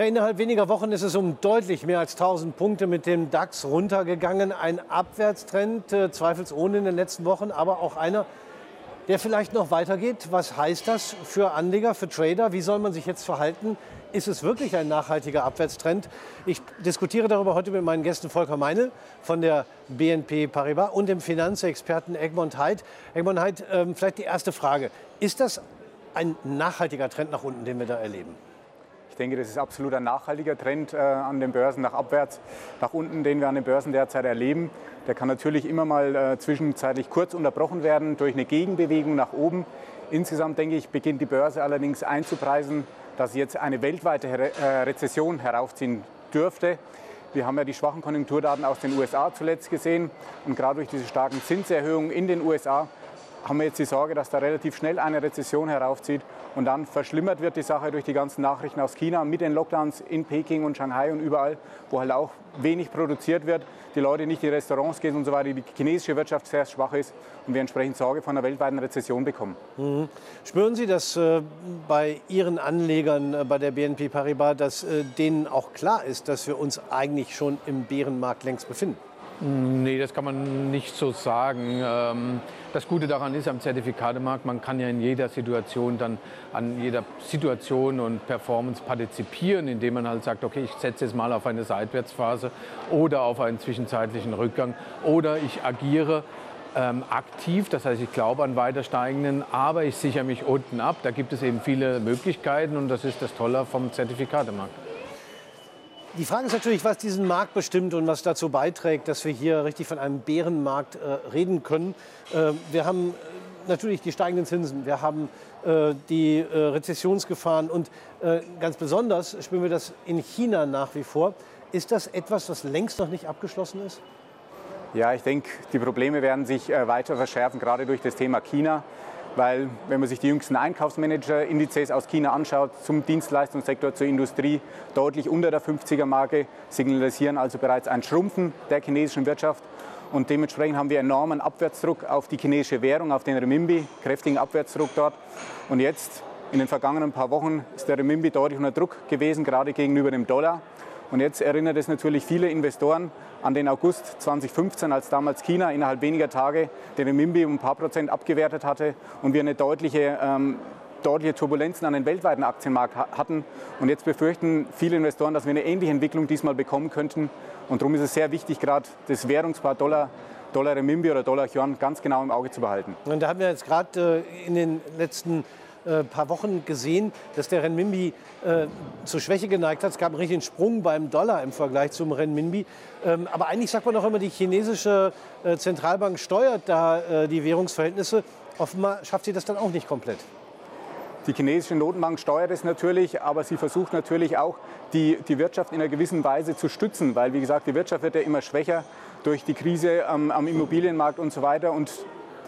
Ja, innerhalb weniger Wochen ist es um deutlich mehr als 1000 Punkte mit dem DAX runtergegangen. Ein Abwärtstrend, äh, zweifelsohne in den letzten Wochen, aber auch einer, der vielleicht noch weitergeht. Was heißt das für Anleger, für Trader? Wie soll man sich jetzt verhalten? Ist es wirklich ein nachhaltiger Abwärtstrend? Ich diskutiere darüber heute mit meinen Gästen Volker Meine von der BNP Paribas und dem Finanzexperten Egmont Heid. Egmont Heid, ähm, vielleicht die erste Frage. Ist das ein nachhaltiger Trend nach unten, den wir da erleben? Denke, das ist absolut ein nachhaltiger Trend äh, an den Börsen nach abwärts, nach unten, den wir an den Börsen derzeit erleben. Der kann natürlich immer mal äh, zwischenzeitlich kurz unterbrochen werden durch eine Gegenbewegung nach oben. Insgesamt denke ich, beginnt die Börse allerdings einzupreisen, dass jetzt eine weltweite Re äh, Rezession heraufziehen dürfte. Wir haben ja die schwachen Konjunkturdaten aus den USA zuletzt gesehen und gerade durch diese starken Zinserhöhungen in den USA haben wir jetzt die Sorge, dass da relativ schnell eine Rezession heraufzieht und dann verschlimmert wird die Sache durch die ganzen Nachrichten aus China mit den Lockdowns in Peking und Shanghai und überall, wo halt auch wenig produziert wird, die Leute nicht in Restaurants gehen und so weiter, die chinesische Wirtschaft sehr schwach ist und wir entsprechend Sorge von einer weltweiten Rezession bekommen. Mhm. Spüren Sie das äh, bei Ihren Anlegern äh, bei der BNP Paribas, dass äh, denen auch klar ist, dass wir uns eigentlich schon im Bärenmarkt längst befinden? Nee, das kann man nicht so sagen. Ähm, das Gute daran ist am Zertifikatemarkt, man kann ja in jeder Situation dann an jeder Situation und Performance partizipieren, indem man halt sagt, okay, ich setze jetzt mal auf eine Seitwärtsphase oder auf einen zwischenzeitlichen Rückgang oder ich agiere ähm, aktiv, das heißt, ich glaube an weiter steigenden, aber ich sichere mich unten ab. Da gibt es eben viele Möglichkeiten und das ist das Tolle vom Zertifikatemarkt. Die Frage ist natürlich, was diesen Markt bestimmt und was dazu beiträgt, dass wir hier richtig von einem Bärenmarkt äh, reden können. Äh, wir haben äh, natürlich die steigenden Zinsen, wir haben äh, die äh, Rezessionsgefahren und äh, ganz besonders spüren wir das in China nach wie vor. Ist das etwas, was längst noch nicht abgeschlossen ist? Ja, ich denke, die Probleme werden sich weiter verschärfen, gerade durch das Thema China weil wenn man sich die jüngsten Einkaufsmanager-Indizes aus China anschaut, zum Dienstleistungssektor, zur Industrie, deutlich unter der 50er-Marke, signalisieren also bereits ein Schrumpfen der chinesischen Wirtschaft. Und dementsprechend haben wir enormen Abwärtsdruck auf die chinesische Währung, auf den Renminbi, kräftigen Abwärtsdruck dort. Und jetzt, in den vergangenen paar Wochen, ist der Renminbi deutlich unter Druck gewesen, gerade gegenüber dem Dollar. Und jetzt erinnert es natürlich viele Investoren an den August 2015, als damals China innerhalb weniger Tage den Renminbi um ein paar Prozent abgewertet hatte und wir eine deutliche ähm, deutliche Turbulenzen an den weltweiten Aktienmarkt hatten. Und jetzt befürchten viele Investoren, dass wir eine ähnliche Entwicklung diesmal bekommen könnten. Und darum ist es sehr wichtig, gerade das Währungspaar Dollar, Dollar Renminbi oder Dollar Yuan ganz genau im Auge zu behalten. Und da haben wir jetzt gerade äh, in den letzten äh, paar Wochen gesehen, dass der Renminbi äh, zur Schwäche geneigt hat. Es gab einen richtigen Sprung beim Dollar im Vergleich zum Renminbi. Ähm, aber eigentlich sagt man doch immer, die chinesische äh, Zentralbank steuert da äh, die Währungsverhältnisse. Offenbar schafft sie das dann auch nicht komplett. Die chinesische Notenbank steuert es natürlich, aber sie versucht natürlich auch, die, die Wirtschaft in einer gewissen Weise zu stützen, weil, wie gesagt, die Wirtschaft wird ja immer schwächer durch die Krise am, am Immobilienmarkt und so weiter. Und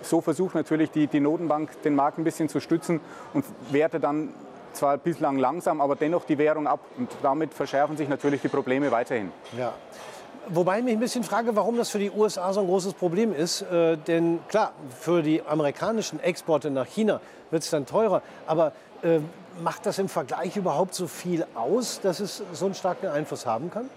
so versucht natürlich die, die Notenbank den Markt ein bisschen zu stützen und wertet dann zwar bislang langsam, aber dennoch die Währung ab. Und damit verschärfen sich natürlich die Probleme weiterhin. Ja. Wobei ich mich ein bisschen frage, warum das für die USA so ein großes Problem ist. Äh, denn klar, für die amerikanischen Exporte nach China wird es dann teurer. Aber äh, macht das im Vergleich überhaupt so viel aus, dass es so einen starken Einfluss haben kann?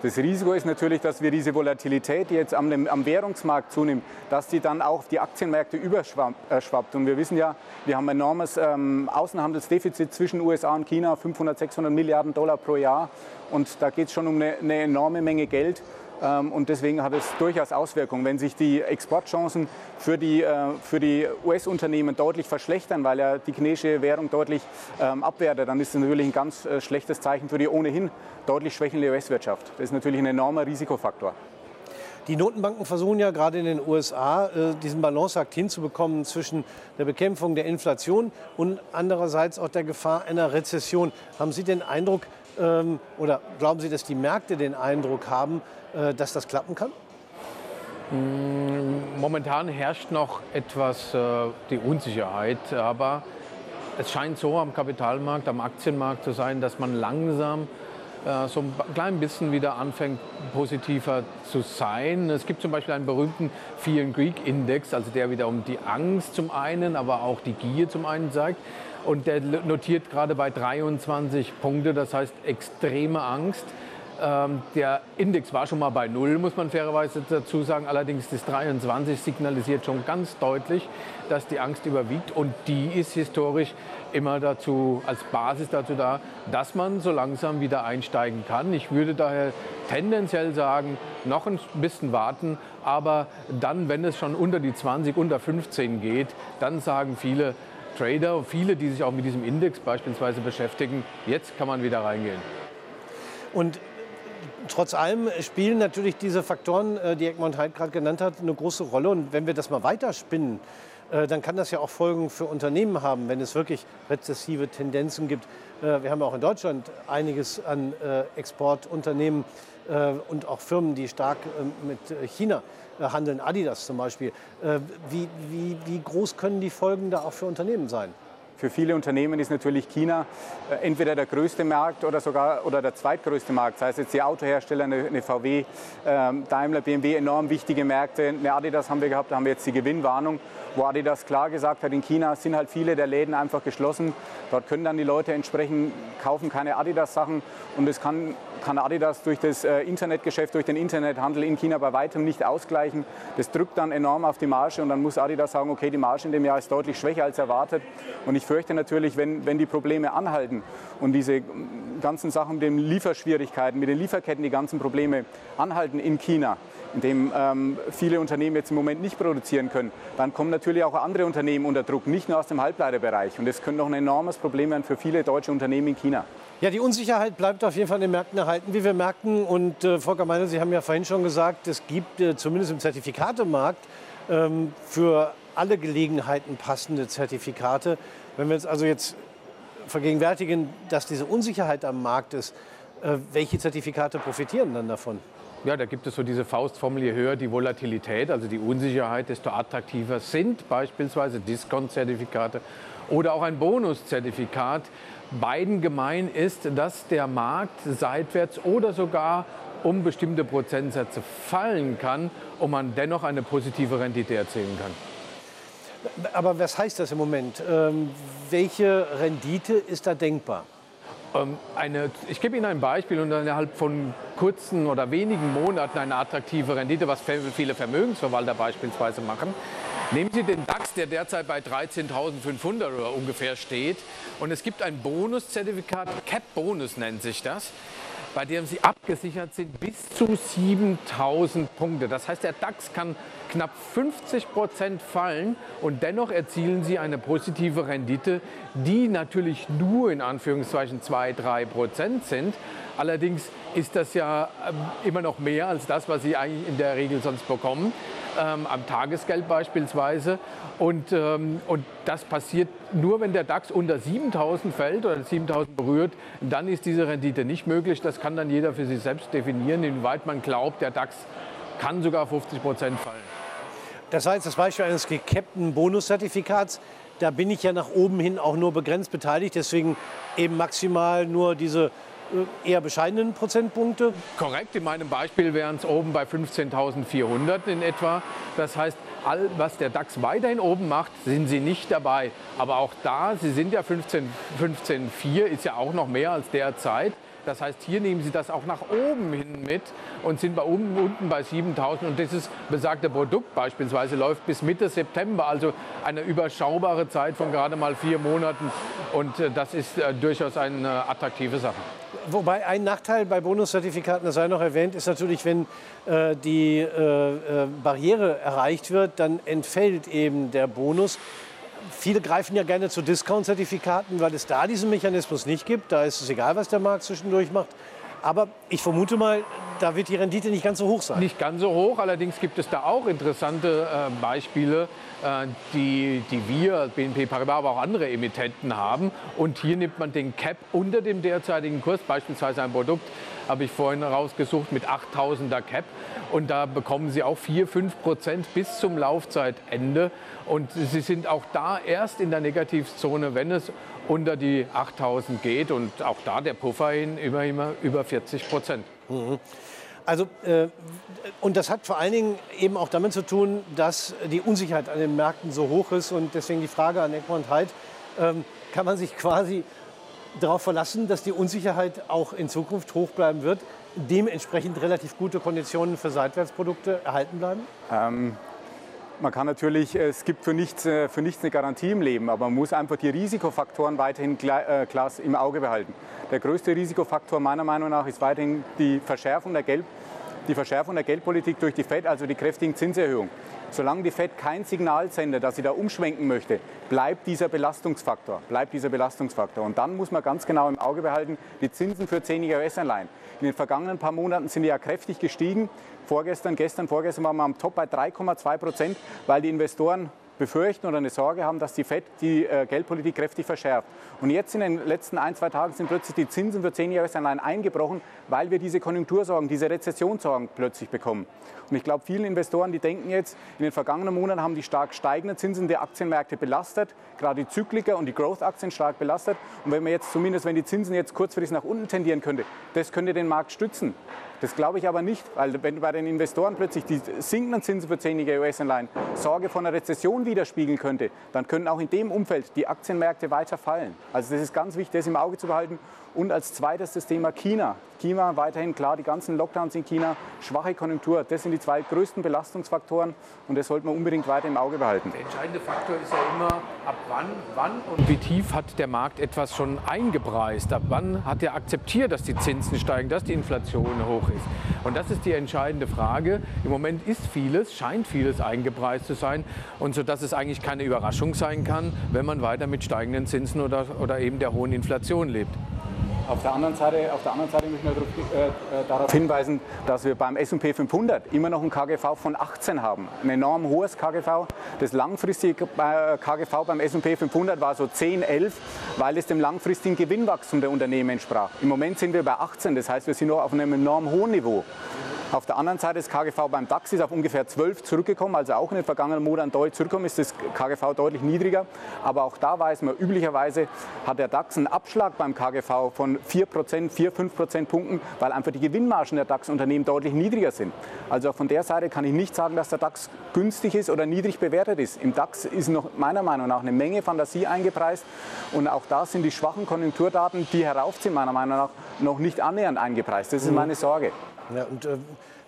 Das Risiko ist natürlich, dass wir diese Volatilität, die jetzt am, am Währungsmarkt zunimmt, dass die dann auch auf die Aktienmärkte überschwappt. Und wir wissen ja, wir haben ein enormes ähm, Außenhandelsdefizit zwischen USA und China, 500, 600 Milliarden Dollar pro Jahr. Und da geht es schon um eine, eine enorme Menge Geld. Ähm, und deswegen hat es durchaus Auswirkungen. Wenn sich die Exportchancen für die, äh, für die US-Unternehmen deutlich verschlechtern, weil ja die chinesische Währung deutlich ähm, abwertet, dann ist das natürlich ein ganz äh, schlechtes Zeichen für die ohnehin deutlich schwächelnde US-Wirtschaft. Das ist natürlich ein enormer Risikofaktor. Die Notenbanken versuchen ja gerade in den USA äh, diesen Balanceakt hinzubekommen zwischen der Bekämpfung der Inflation und andererseits auch der Gefahr einer Rezession. Haben Sie den Eindruck oder glauben Sie, dass die Märkte den Eindruck haben, äh, dass das klappen kann? Mm, momentan herrscht noch etwas äh, die Unsicherheit, aber es scheint so am Kapitalmarkt, am Aktienmarkt zu sein, dass man langsam so ein klein bisschen wieder anfängt, positiver zu sein. Es gibt zum Beispiel einen berühmten Fear and Greek Index, also der wieder um die Angst zum einen, aber auch die Gier zum einen zeigt. und der notiert gerade bei 23 Punkte, das heißt extreme Angst. Ähm, der Index war schon mal bei Null, muss man fairerweise dazu sagen. Allerdings das 23 signalisiert schon ganz deutlich, dass die Angst überwiegt. Und die ist historisch immer dazu, als Basis dazu da, dass man so langsam wieder einsteigen kann. Ich würde daher tendenziell sagen, noch ein bisschen warten. Aber dann, wenn es schon unter die 20, unter 15 geht, dann sagen viele, Trader, viele, die sich auch mit diesem Index beispielsweise beschäftigen, jetzt kann man wieder reingehen. Und trotz allem spielen natürlich diese Faktoren, äh, die Egmont Heid gerade genannt hat, eine große Rolle. Und wenn wir das mal weiterspinnen, dann kann das ja auch Folgen für Unternehmen haben, wenn es wirklich rezessive Tendenzen gibt. Äh, wir haben auch in Deutschland einiges an Exportunternehmen und auch Firmen, die stark mit China handeln, Adidas zum Beispiel. Wie, wie, wie groß können die Folgen da auch für Unternehmen sein? Für viele Unternehmen ist natürlich China äh, entweder der größte Markt oder sogar oder der zweitgrößte Markt. Sei es jetzt die Autohersteller, eine, VW, ähm, Daimler, BMW, enorm wichtige Märkte. Eine Adidas haben wir gehabt, da haben wir jetzt die Gewinnwarnung, wo Adidas klar gesagt hat, in China sind halt viele der Läden einfach geschlossen. Dort können dann die Leute entsprechend kaufen keine Adidas-Sachen und es kann kann Adidas durch das äh, Internetgeschäft, durch den Internethandel in China bei weitem nicht ausgleichen. Das drückt dann enorm auf die Marge und dann muss Adidas sagen, okay, die Marge in dem Jahr ist deutlich schwächer als erwartet. Und ich fürchte natürlich, wenn, wenn die Probleme anhalten und diese ganzen Sachen mit den Lieferschwierigkeiten, mit den Lieferketten, die ganzen Probleme anhalten in China, in dem ähm, viele Unternehmen jetzt im Moment nicht produzieren können, dann kommen natürlich auch andere Unternehmen unter Druck, nicht nur aus dem Halbleiterbereich. Und das könnte noch ein enormes Problem werden für viele deutsche Unternehmen in China. Ja, die Unsicherheit bleibt auf jeden Fall in den Märkten erhalten, wie wir merken. Und äh, Volker Meiner, Sie haben ja vorhin schon gesagt, es gibt äh, zumindest im Zertifikatemarkt ähm, für alle Gelegenheiten passende Zertifikate. Wenn wir uns also jetzt vergegenwärtigen, dass diese Unsicherheit am Markt ist, äh, welche Zertifikate profitieren dann davon? Ja, da gibt es so diese Faustformel, je höher die Volatilität, also die Unsicherheit, desto attraktiver sind beispielsweise Discount-Zertifikate oder auch ein Bonuszertifikat. Beiden gemein ist, dass der Markt seitwärts oder sogar um bestimmte Prozentsätze fallen kann und man dennoch eine positive Rendite erzielen kann. Aber was heißt das im Moment? Ähm, welche Rendite ist da denkbar? Ähm, eine, ich gebe Ihnen ein Beispiel und innerhalb von kurzen oder wenigen Monaten eine attraktive Rendite, was viele Vermögensverwalter beispielsweise machen. Nehmen Sie den DAX, der derzeit bei 13.500 oder ungefähr steht. Und es gibt ein Bonuszertifikat, Cap Bonus nennt sich das, bei dem Sie abgesichert sind bis zu 7.000 Punkte. Das heißt, der DAX kann knapp 50 Prozent fallen und dennoch erzielen Sie eine positive Rendite, die natürlich nur in Anführungszeichen 2, 3 Prozent sind. Allerdings ist das ja ähm, immer noch mehr als das, was Sie eigentlich in der Regel sonst bekommen ähm, am Tagesgeld beispielsweise. Und, ähm, und das passiert nur, wenn der DAX unter 7000 fällt oder 7000 berührt. Dann ist diese Rendite nicht möglich. Das kann dann jeder für sich selbst definieren, inwieweit man glaubt, der DAX kann sogar 50 Prozent fallen. Das jetzt das Beispiel eines gecappten Bonuszertifikats. Da bin ich ja nach oben hin auch nur begrenzt beteiligt. Deswegen eben maximal nur diese eher bescheidenen Prozentpunkte? Korrekt, in meinem Beispiel wären es oben bei 15.400 in etwa. Das heißt, all was der DAX weiterhin oben macht, sind Sie nicht dabei. Aber auch da, Sie sind ja 15,4, 15, ist ja auch noch mehr als derzeit. Das heißt, hier nehmen Sie das auch nach oben hin mit und sind bei oben, unten bei 7000. Und dieses besagte Produkt beispielsweise läuft bis Mitte September, also eine überschaubare Zeit von gerade mal vier Monaten. Und äh, das ist äh, durchaus eine attraktive Sache. Wobei ein Nachteil bei Bonuszertifikaten, das sei noch erwähnt, ist natürlich, wenn äh, die äh, äh, Barriere erreicht wird, dann entfällt eben der Bonus. Viele greifen ja gerne zu Discount-Zertifikaten, weil es da diesen Mechanismus nicht gibt. Da ist es egal, was der Markt zwischendurch macht. Aber ich vermute mal, da wird die Rendite nicht ganz so hoch sein. Nicht ganz so hoch, allerdings gibt es da auch interessante äh, Beispiele, äh, die, die wir, BNP Paribas, aber auch andere Emittenten haben. Und hier nimmt man den Cap unter dem derzeitigen Kurs, beispielsweise ein Produkt, habe ich vorhin rausgesucht, mit 8000er Cap. Und da bekommen Sie auch 4, 5 Prozent bis zum Laufzeitende. Und Sie sind auch da erst in der Negativzone, wenn es unter die 8000 geht. Und auch da der Puffer hin über, immer über 40 Prozent. Mhm. Also, äh, und das hat vor allen Dingen eben auch damit zu tun, dass die Unsicherheit an den Märkten so hoch ist. Und deswegen die Frage an Egmont Heid, ähm, kann man sich quasi darauf verlassen, dass die Unsicherheit auch in Zukunft hoch bleiben wird, dementsprechend relativ gute Konditionen für Seitwärtsprodukte erhalten bleiben? Ähm, man kann natürlich, es gibt für nichts, äh, für nichts eine Garantie im Leben, aber man muss einfach die Risikofaktoren weiterhin klar äh, im Auge behalten. Der größte Risikofaktor meiner Meinung nach ist weiterhin die Verschärfung der, Geld, die Verschärfung der Geldpolitik durch die FED, also die kräftigen Zinserhöhungen. Solange die FED kein Signal sendet, dass sie da umschwenken möchte, bleibt dieser Belastungsfaktor. Bleibt dieser Belastungsfaktor. Und dann muss man ganz genau im Auge behalten, die Zinsen für 10-jährige US-Anleihen. In den vergangenen paar Monaten sind die ja kräftig gestiegen. Vorgestern, gestern, vorgestern waren wir am Top bei 3,2 Prozent, weil die Investoren befürchten oder eine Sorge haben, dass die FED die äh, Geldpolitik kräftig verschärft. Und jetzt in den letzten ein, zwei Tagen sind plötzlich die Zinsen für 10 Jahresanleihen eingebrochen, weil wir diese Konjunktursorgen, diese Rezessionssorgen plötzlich bekommen. Und ich glaube, vielen Investoren, die denken jetzt, in den vergangenen Monaten haben die stark steigenden Zinsen die Aktienmärkte belastet, gerade die Zykliker und die Growth-Aktien stark belastet. Und wenn wir jetzt zumindest, wenn die Zinsen jetzt kurzfristig nach unten tendieren könnte, das könnte den Markt stützen. Das glaube ich aber nicht, weil wenn bei den Investoren plötzlich die sinkenden Zinsen für 10-jährige US-Anleihen Sorge von einer Rezession widerspiegeln könnte, dann können auch in dem Umfeld die Aktienmärkte weiter fallen. Also das ist ganz wichtig, das im Auge zu behalten. Und als zweites das Thema China. China weiterhin klar, die ganzen Lockdowns in China, schwache Konjunktur, das sind die zwei größten Belastungsfaktoren und das sollte man unbedingt weiter im Auge behalten. Der entscheidende Faktor ist ja immer, ab wann, wann und wie tief hat der Markt etwas schon eingepreist? Ab wann hat er akzeptiert, dass die Zinsen steigen, dass die Inflation hoch ist? Und das ist die entscheidende Frage. Im Moment ist vieles, scheint vieles eingepreist zu sein und so dass es eigentlich keine Überraschung sein kann, wenn man weiter mit steigenden Zinsen oder, oder eben der hohen Inflation lebt. Auf der anderen Seite, auf der anderen Seite möchte ich darauf, äh, äh, darauf hinweisen, dass wir beim S&P 500 immer noch ein KGV von 18 haben. Ein enorm hohes KGV. Das langfristige äh, KGV beim S&P 500 war so 10, 11, weil es dem langfristigen Gewinnwachstum der Unternehmen entsprach. Im Moment sind wir bei 18, das heißt, wir sind noch auf einem enorm hohen Niveau. Auf der anderen Seite das KGV beim DAX ist auf ungefähr 12 zurückgekommen, also auch in den vergangenen Monaten deutlich zurückgekommen, ist das KGV deutlich niedriger. Aber auch da weiß man, üblicherweise hat der DAX einen Abschlag beim KGV von 4%, 4, 5 Prozentpunkten, weil einfach die Gewinnmargen der DAX-Unternehmen deutlich niedriger sind. Also von der Seite kann ich nicht sagen, dass der DAX günstig ist oder niedrig bewertet ist. Im DAX ist noch meiner Meinung nach eine Menge Fantasie eingepreist und auch da sind die schwachen Konjunkturdaten, die heraufziehen, meiner Meinung nach noch nicht annähernd eingepreist. Das ist mhm. meine Sorge. Ja, und äh,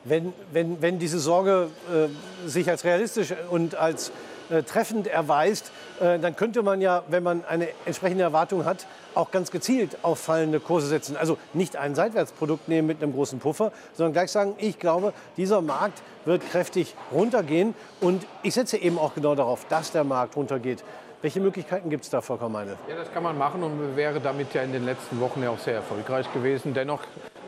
wenn, wenn, wenn diese Sorge äh, sich als realistisch und als äh, treffend erweist, äh, dann könnte man ja, wenn man eine entsprechende Erwartung hat, auch ganz gezielt auf fallende Kurse setzen. Also nicht ein Seitwärtsprodukt nehmen mit einem großen Puffer, sondern gleich sagen, ich glaube, dieser Markt wird kräftig runtergehen. Und ich setze eben auch genau darauf, dass der Markt runtergeht. Welche Möglichkeiten gibt es da, Frau Kammeine? Ja, das kann man machen und wäre damit ja in den letzten Wochen ja auch sehr erfolgreich gewesen. Dennoch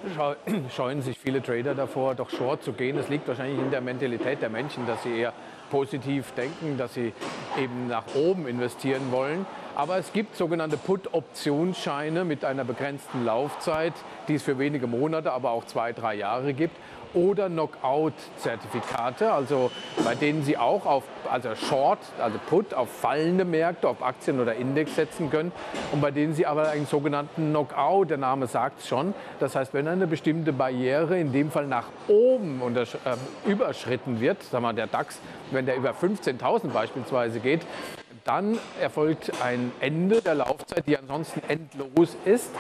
scheuen sich viele Trader davor, doch short zu gehen. Das liegt wahrscheinlich in der Mentalität der Menschen, dass sie eher positiv denken, dass sie eben nach oben investieren wollen. Aber es gibt sogenannte Put-Optionsscheine mit einer begrenzten Laufzeit, die es für wenige Monate, aber auch zwei, drei Jahre gibt. Oder Knockout-Zertifikate, also bei denen Sie auch auf also Short, also Put auf fallende Märkte, auf Aktien oder Index setzen können. Und bei denen Sie aber einen sogenannten Knockout, der Name sagt es schon, das heißt, wenn eine bestimmte Barriere in dem Fall nach oben äh, überschritten wird, sagen wir der DAX, wenn der über 15.000 beispielsweise geht, dann erfolgt ein Ende der Laufzeit, die ansonsten endlos ist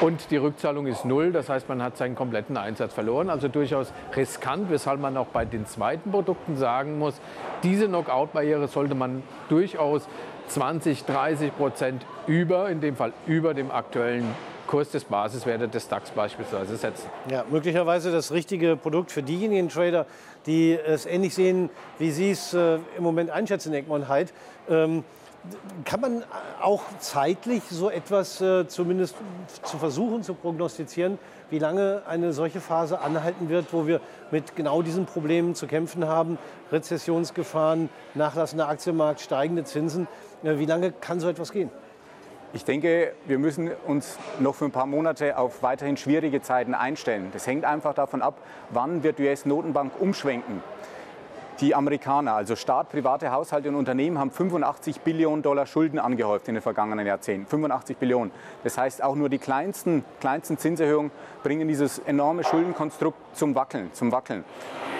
und die Rückzahlung ist null. Das heißt, man hat seinen kompletten Einsatz verloren. Also durchaus riskant, weshalb man auch bei den zweiten Produkten sagen muss, diese Knockout-Barriere sollte man durchaus 20, 30 Prozent über, in dem Fall über dem aktuellen Kurs des Basiswertes des DAX beispielsweise setzen. Ja, möglicherweise das richtige Produkt für diejenigen Trader, die es ähnlich sehen, wie Sie es äh, im Moment einschätzen, Egmont Heid. Ähm, kann man auch zeitlich so etwas äh, zumindest zu versuchen zu prognostizieren, wie lange eine solche Phase anhalten wird, wo wir mit genau diesen Problemen zu kämpfen haben? Rezessionsgefahren, nachlassender Aktienmarkt, steigende Zinsen. Äh, wie lange kann so etwas gehen? Ich denke, wir müssen uns noch für ein paar Monate auf weiterhin schwierige Zeiten einstellen. Das hängt einfach davon ab, wann wird die US-Notenbank umschwenken. Die Amerikaner, also Staat, private Haushalte und Unternehmen, haben 85 Billionen Dollar Schulden angehäuft in den vergangenen Jahrzehnten. 85 Billionen. Das heißt, auch nur die kleinsten, kleinsten Zinserhöhungen bringen dieses enorme Schuldenkonstrukt zum Wackeln, zum Wackeln.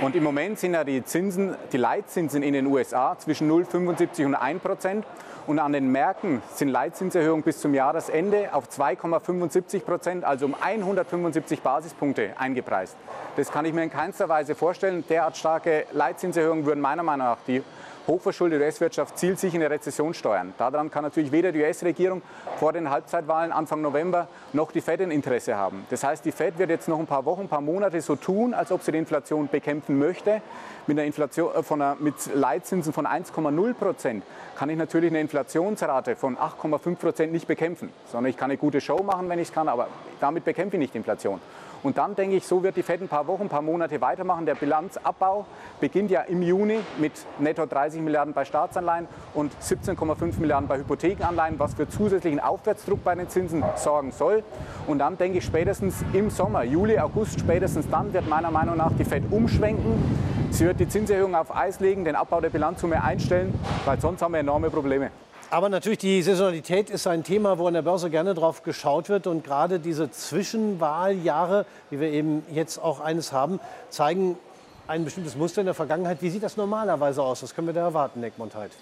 Und im Moment sind ja die Zinsen, die Leitzinsen in den USA zwischen 0,75 und 1 Prozent Und an den Märkten sind Leitzinserhöhungen bis zum Jahresende auf 2,75 Prozent, also um 175 Basispunkte eingepreist. Das kann ich mir in keinster Weise vorstellen. Derart starke Leitzinserhöhungen würden meiner Meinung nach die hochverschuldete US-Wirtschaft zielt sich in eine Rezession steuern. Daran kann natürlich weder die US-Regierung vor den Halbzeitwahlen Anfang November noch die Fed ein Interesse haben. Das heißt, die Fed wird jetzt noch ein paar Wochen, ein paar Monate so tun, als ob sie die Inflation bekämpfen möchte. Mit, einer Inflation, äh, von einer, mit Leitzinsen von 1,0 Prozent kann ich natürlich eine Inflationsrate von 8,5 Prozent nicht bekämpfen, sondern ich kann eine gute Show machen, wenn ich es kann, aber damit bekämpfe ich nicht Inflation. Und dann denke ich, so wird die Fed ein paar Wochen, ein paar Monate weitermachen. Der Bilanzabbau beginnt ja im Juni mit netto 30 Milliarden bei Staatsanleihen und 17,5 Milliarden bei Hypothekenanleihen, was für zusätzlichen Aufwärtsdruck bei den Zinsen sorgen soll. Und dann denke ich spätestens im Sommer, Juli, August, spätestens dann wird meiner Meinung nach die Fed umschwenken. Sie wird die Zinserhöhung auf Eis legen, den Abbau der Bilanzsumme einstellen, weil sonst haben wir enorme Probleme. Aber natürlich, die Saisonalität ist ein Thema, wo an der Börse gerne drauf geschaut wird. Und gerade diese Zwischenwahljahre, wie wir eben jetzt auch eines haben, zeigen ein bestimmtes Muster in der Vergangenheit. Wie sieht das normalerweise aus? Was können wir da erwarten, Nick Montheit?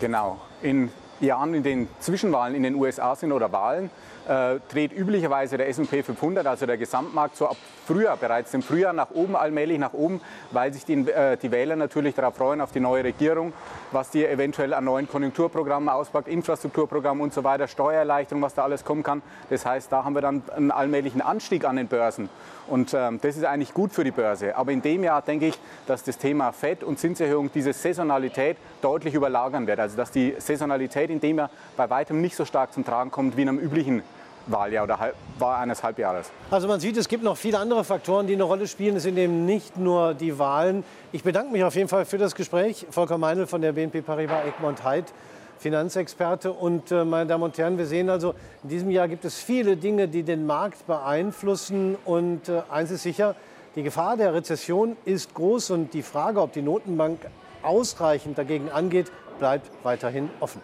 Genau. In Jahren, in denen Zwischenwahlen in den USA sind oder Wahlen, äh, dreht üblicherweise der S&P 500, also der Gesamtmarkt, so ab Frühjahr, bereits im Frühjahr nach oben, allmählich nach oben, weil sich die, äh, die Wähler natürlich darauf freuen, auf die neue Regierung, was die eventuell an neuen Konjunkturprogrammen auspackt, Infrastrukturprogrammen und so weiter, Steuererleichterung, was da alles kommen kann. Das heißt, da haben wir dann einen allmählichen Anstieg an den Börsen. Und ähm, das ist eigentlich gut für die Börse. Aber in dem Jahr denke ich, dass das Thema FED und Zinserhöhung diese Saisonalität deutlich überlagern wird. Also dass die Saisonalität in dem Jahr bei weitem nicht so stark zum Tragen kommt wie in einem üblichen Wahljahr oder Wahl eines Halbjahres. Also man sieht, es gibt noch viele andere Faktoren, die eine Rolle spielen. Es sind eben nicht nur die Wahlen. Ich bedanke mich auf jeden Fall für das Gespräch. Volker Meinl von der BNP Paribas Egmont Heid, Finanzexperte. Und äh, meine Damen und Herren, wir sehen also, in diesem Jahr gibt es viele Dinge, die den Markt beeinflussen. Und äh, eins ist sicher, die Gefahr der Rezession ist groß und die Frage, ob die Notenbank ausreichend dagegen angeht, bleibt weiterhin offen.